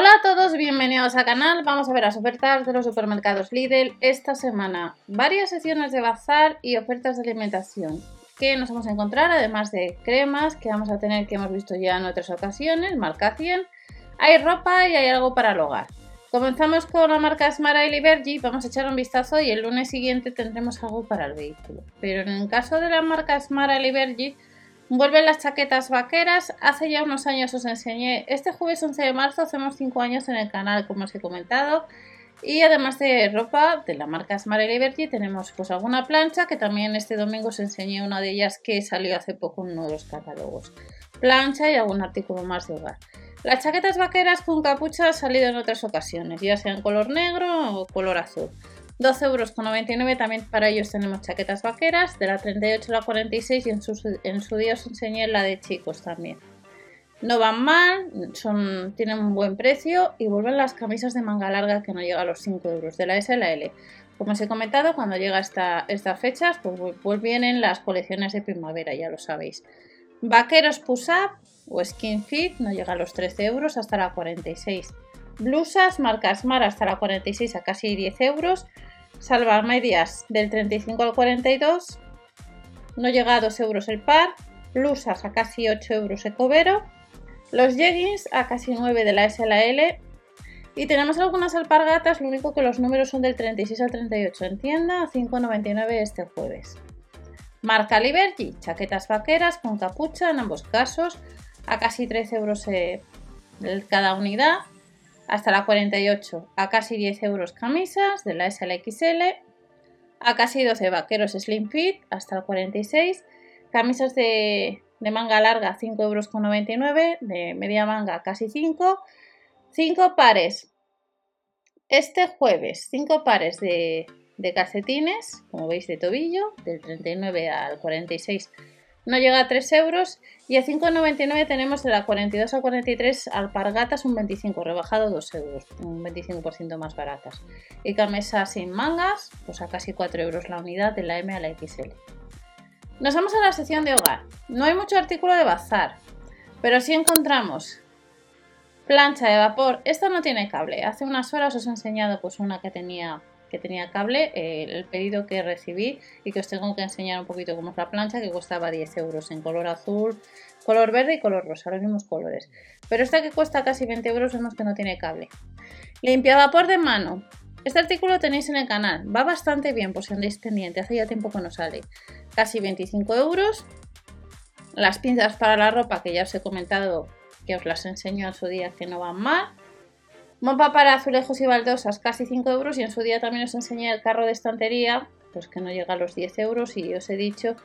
Hola a todos, bienvenidos al canal. Vamos a ver las ofertas de los supermercados Lidl esta semana. Varias secciones de bazar y ofertas de alimentación que nos vamos a encontrar, además de cremas que vamos a tener que hemos visto ya en otras ocasiones, marca 100. Hay ropa y hay algo para el hogar. Comenzamos con la marca Smart Liberty, vamos a echar un vistazo y el lunes siguiente tendremos algo para el vehículo. Pero en el caso de la marca Smart Liberty, vuelven las chaquetas vaqueras. Hace ya unos años os enseñé, este jueves 11 de marzo hacemos 5 años en el canal, como os he comentado. Y además de ropa de la marca Smart Liberty, tenemos pues alguna plancha que también este domingo os enseñé una de ellas que salió hace poco en uno de los catálogos. Plancha y algún artículo más de hogar. Las chaquetas vaqueras con capucha han salido en otras ocasiones, ya sea en color negro o color azul. 12,99 euros también para ellos tenemos chaquetas vaqueras, de la 38 a la 46 y en su, en su día os enseñé la de chicos también. No van mal, son, tienen un buen precio y vuelven las camisas de manga larga que no llega a los 5 euros de la S a la L. Como os he comentado, cuando llega esta, estas fechas, pues, pues vienen las colecciones de primavera, ya lo sabéis. Vaqueros push-up o skin fit no llega a los 13 euros hasta la 46. Blusas marcas Mar hasta la 46 a casi 10 euros. Salva medias del 35 al 42. No llega a 2 euros el par. Blusas a casi 8 euros ecovero. Los jeggings a casi 9 de la S la L. Y tenemos algunas alpargatas, lo único que los números son del 36 al 38 en tienda, a 5,99 este jueves. Marca Liberty, chaquetas vaqueras con capucha en ambos casos, a casi 13 euros eh, cada unidad, hasta la 48 a casi 10 euros camisas de la SLXL, a casi 12 vaqueros Slim Fit hasta el 46, camisas de, manga larga 5 euros con 99, de media manga casi 5, 5 pares. Este jueves, 5 pares de de calcetines, como veis de tobillo, del 39 al 46 no llega a 3 euros y a 5,99 tenemos de la 42 al 43 alpargatas un 25, rebajado 2 euros, un 25% más baratas. Y camisas sin mangas, pues a casi 4 euros la unidad de la M a la XL. Nos vamos a la sección de hogar. No hay mucho artículo de bazar, pero sí encontramos plancha de vapor. Esta no tiene cable. Hace unas horas os he enseñado pues una que tenía que tenía cable, eh, el pedido que recibí y que os tengo que enseñar un poquito cómo es la plancha, que costaba 10 euros en color azul, color verde y color rosa, los mismos colores. Pero esta que cuesta casi 20 euros vemos que no tiene cable. Limpia vapor de mano. Este artículo tenéis en el canal, va bastante bien por si andáis pendiente, hace ya tiempo que no sale. Casi 25 euros. Las pinzas para la ropa que ya os he comentado que os las enseño en su día que no van mal. Mapa para azulejos y baldosas, casi 5 euros. Y en su día también os enseñé el carro de estantería, pues que no llega a los 10 euros. Y os he dicho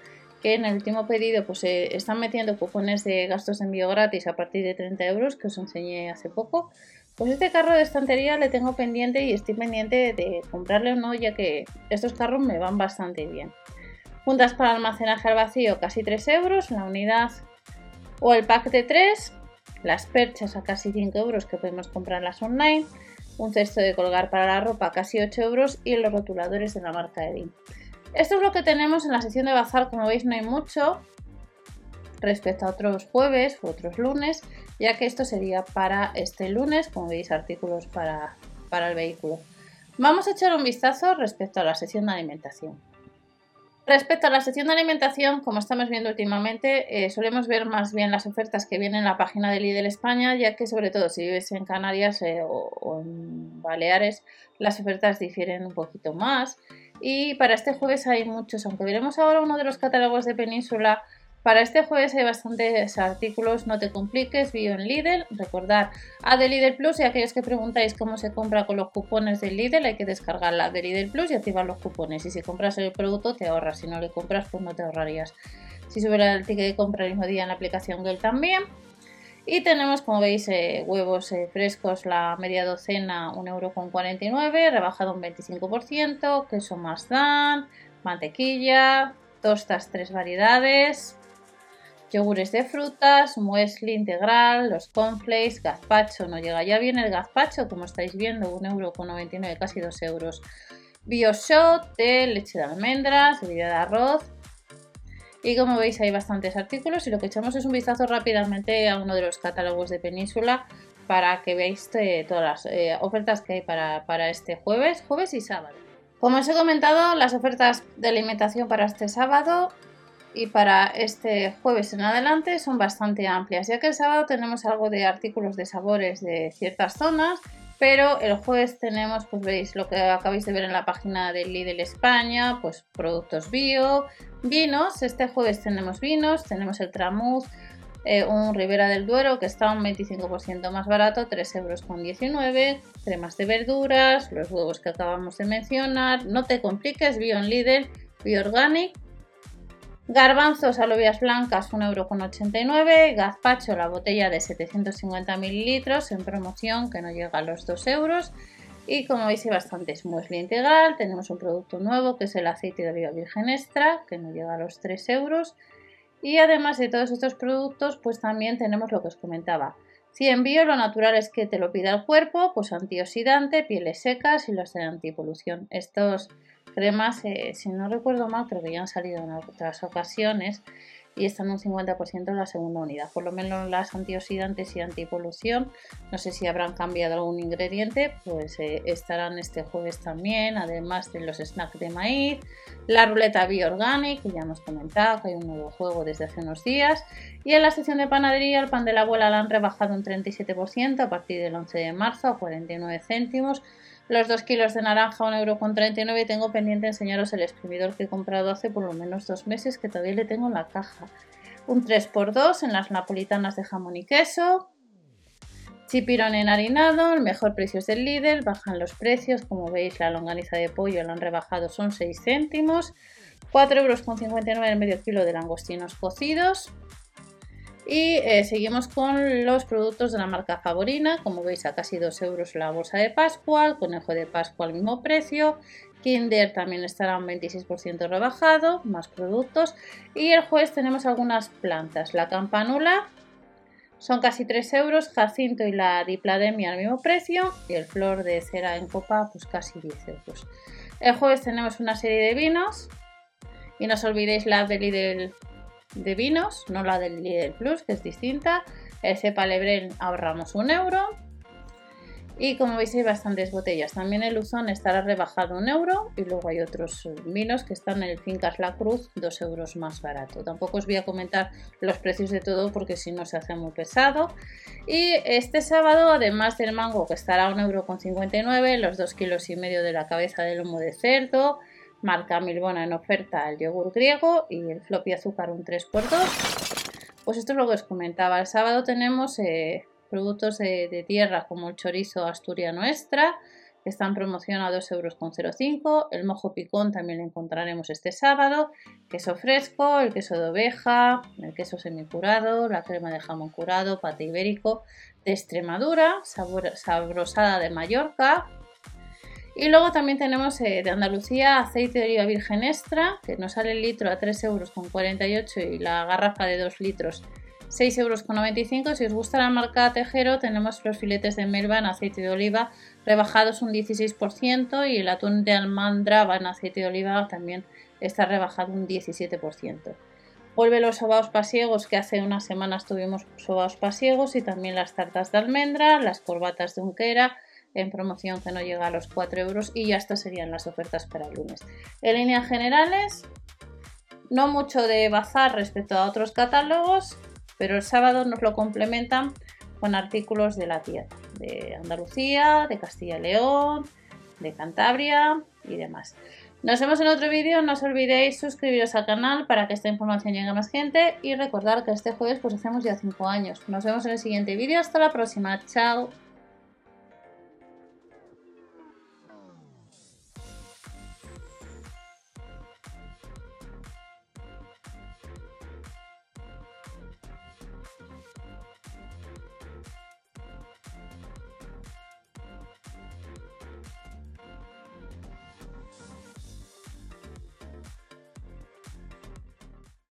que en el último pedido pues eh, están metiendo cupones de gastos de envío gratis a partir de 30 euros, que os enseñé hace poco. Pues este carro de estantería le tengo pendiente y estoy pendiente de comprarle o no, ya que estos carros me van bastante bien. Juntas para almacenaje al vacío, casi 3 euros la unidad o el pack de 3 las perchas a casi 5 euros que podemos comprarlas online, un cesto de colgar para la ropa a casi 8 euros y los rotuladores de la marca Edin. Esto es lo que tenemos en la sección de bazar, como veis no hay mucho respecto a otros jueves u otros lunes, ya que esto sería para este lunes, como veis artículos para, para el vehículo. Vamos a echar un vistazo respecto a la sección de alimentación. Respecto a la sección de alimentación, como estamos viendo últimamente, eh, solemos ver más bien las ofertas que vienen en la página de Lidl España, ya que sobre todo si vives en Canarias eh, o, en Baleares, las ofertas difieren un poquito más. Y para este jueves hay muchos, aunque veremos ahora uno de los catálogos de Península para este jueves hay bastantes artículos, no te compliques, bio en Lidl. Recordad, a de Lidl Plus y aquellos que preguntáis cómo se compra con los cupones del Lidl, hay que descargar la de Lidl Plus y activar los cupones. Y si compras el producto te ahorras, si no le compras pues no te ahorrarías. Si subiera el ticket de compra el mismo día en la aplicación Google también. Y tenemos, como veis, eh, huevos eh, frescos, la media docena 1,49€, rebajado un 25%, queso más dan, mantequilla, tostas tres variedades, yogures de frutas, muesli integral, los cornflakes, gazpacho, no llega ya bien el gazpacho, como estáis viendo, 1,99€, casi 2 euros. Bioshot leche de almendras, bebida de arroz. Y como veis hay bastantes artículos y lo que echamos es un vistazo rápidamente a uno de los catálogos de Península para que veáis eh, todas las eh, ofertas que hay para, para este jueves, jueves y sábado. Como os he comentado, las ofertas de alimentación para este sábado y para este jueves en adelante son bastante amplias, ya que el sábado tenemos algo de artículos de sabores de ciertas zonas, pero el jueves tenemos, pues veis lo que acabáis de ver en la página de Lidl España, pues productos bio, vinos, este jueves tenemos vinos, tenemos el tramuz, eh, un Ribera del Duero que está un 25% más barato, 3,19 euros, cremas de verduras, los huevos que acabamos de mencionar, no te compliques, bio Lidl, bio organic, Garbanzos alubias blancas 1,89€, gazpacho la botella de 750 mililitros en promoción que no llega a los 2 euros. Y como veis hay bastantes muesli integral, tenemos un producto nuevo que es el aceite de oliva virgen extra que no llega a los 3 euros. Y además de todos estos productos pues también tenemos lo que os comentaba. Si envío lo natural es que te lo pida el cuerpo, pues antioxidante, pieles secas y los de antipolución. Estos cremas, eh, si no recuerdo mal, creo que ya han salido en otras ocasiones y están un 50% en la segunda unidad. Por lo menos las antioxidantes y antipolución, no sé si habrán cambiado algún ingrediente, pues eh, estarán este jueves también, además de los snacks de maíz, la ruleta Bioorganic, que ya hemos comentado que hay un nuevo juego desde hace unos días, y en la sección de panadería el pan de la abuela la han rebajado un 37% a partir del 11 de marzo a 49 céntimos los 2 kilos de naranja, 1,39€ y tengo pendiente enseñaros el exprimidor que he comprado hace por lo menos dos meses que todavía le tengo en la caja. Un 3x2 en las napolitanas de jamón y queso. Chipirón enharinado, el mejor precio es del Lidl, bajan los precios, como veis la longaniza de pollo la han rebajado, son 6 céntimos. 4,59€ el medio kilo de langostinos cocidos. Y eh, seguimos con los productos de la marca Favorina, como veis a casi 2 euros la bolsa de Pascual, conejo de Pascua al mismo precio, Kinder también estará un 26% rebajado, más productos. Y el jueves tenemos algunas plantas, la campanula son casi 3 euros, jacinto y la diplademia al mismo precio. Y el flor de cera en copa pues casi 10 euros. El jueves tenemos una serie de vinos. Y no os olvidéis la de Lidl de vinos, no la del Lidl Plus, que es distinta. El cepa ahorramos un euro. Y como veis hay bastantes botellas. También el Luzón estará rebajado un euro y luego hay otros vinos que están en el Fincas La Cruz dos euros más barato. Tampoco os voy a comentar los precios de todo porque si no se hace muy pesado. Y este sábado, además del mango que estará a un euro con 59, los dos kilos y medio de la cabeza de lomo de cerdo, marca Milbona en oferta el yogur griego y el floppy azúcar un 3x2. Pues esto es lo que os comentaba. El sábado tenemos eh, productos de, tierra como el chorizo Asturia Nuestra, que está en promoción a 2,05 euros. El mojo picón también lo encontraremos este sábado. Queso fresco, el queso de oveja, el queso semicurado, la crema de jamón curado, pate ibérico de Extremadura, sabrosada de Mallorca, y luego también tenemos eh, de Andalucía aceite de oliva virgen extra, que nos sale el litro a 3,48 euros y la garrafa de 2 litros 6,95 euros. Si os gusta la marca Tejero, tenemos los filetes de melva en aceite de oliva rebajados un 16% y el atún de almandra en aceite de oliva también está rebajado un 17%. Vuelve los sobaos pasiegos, que hace unas semanas tuvimos sobaos pasiegos y también las tartas de almendra, las corbatas de unquera, en promoción que no llega a los 4 euros y ya estas serían las ofertas para el lunes. En líneas generales, no mucho de bazar respecto a otros catálogos, pero el sábado nos lo complementan con artículos de la tierra, de Andalucía, de Castilla y León, de Cantabria y demás. Nos vemos en otro vídeo, no os olvidéis suscribiros al canal para que esta información llegue a más gente y recordar que este jueves pues hacemos ya 5 años. Nos vemos en el siguiente vídeo, hasta la próxima, chao.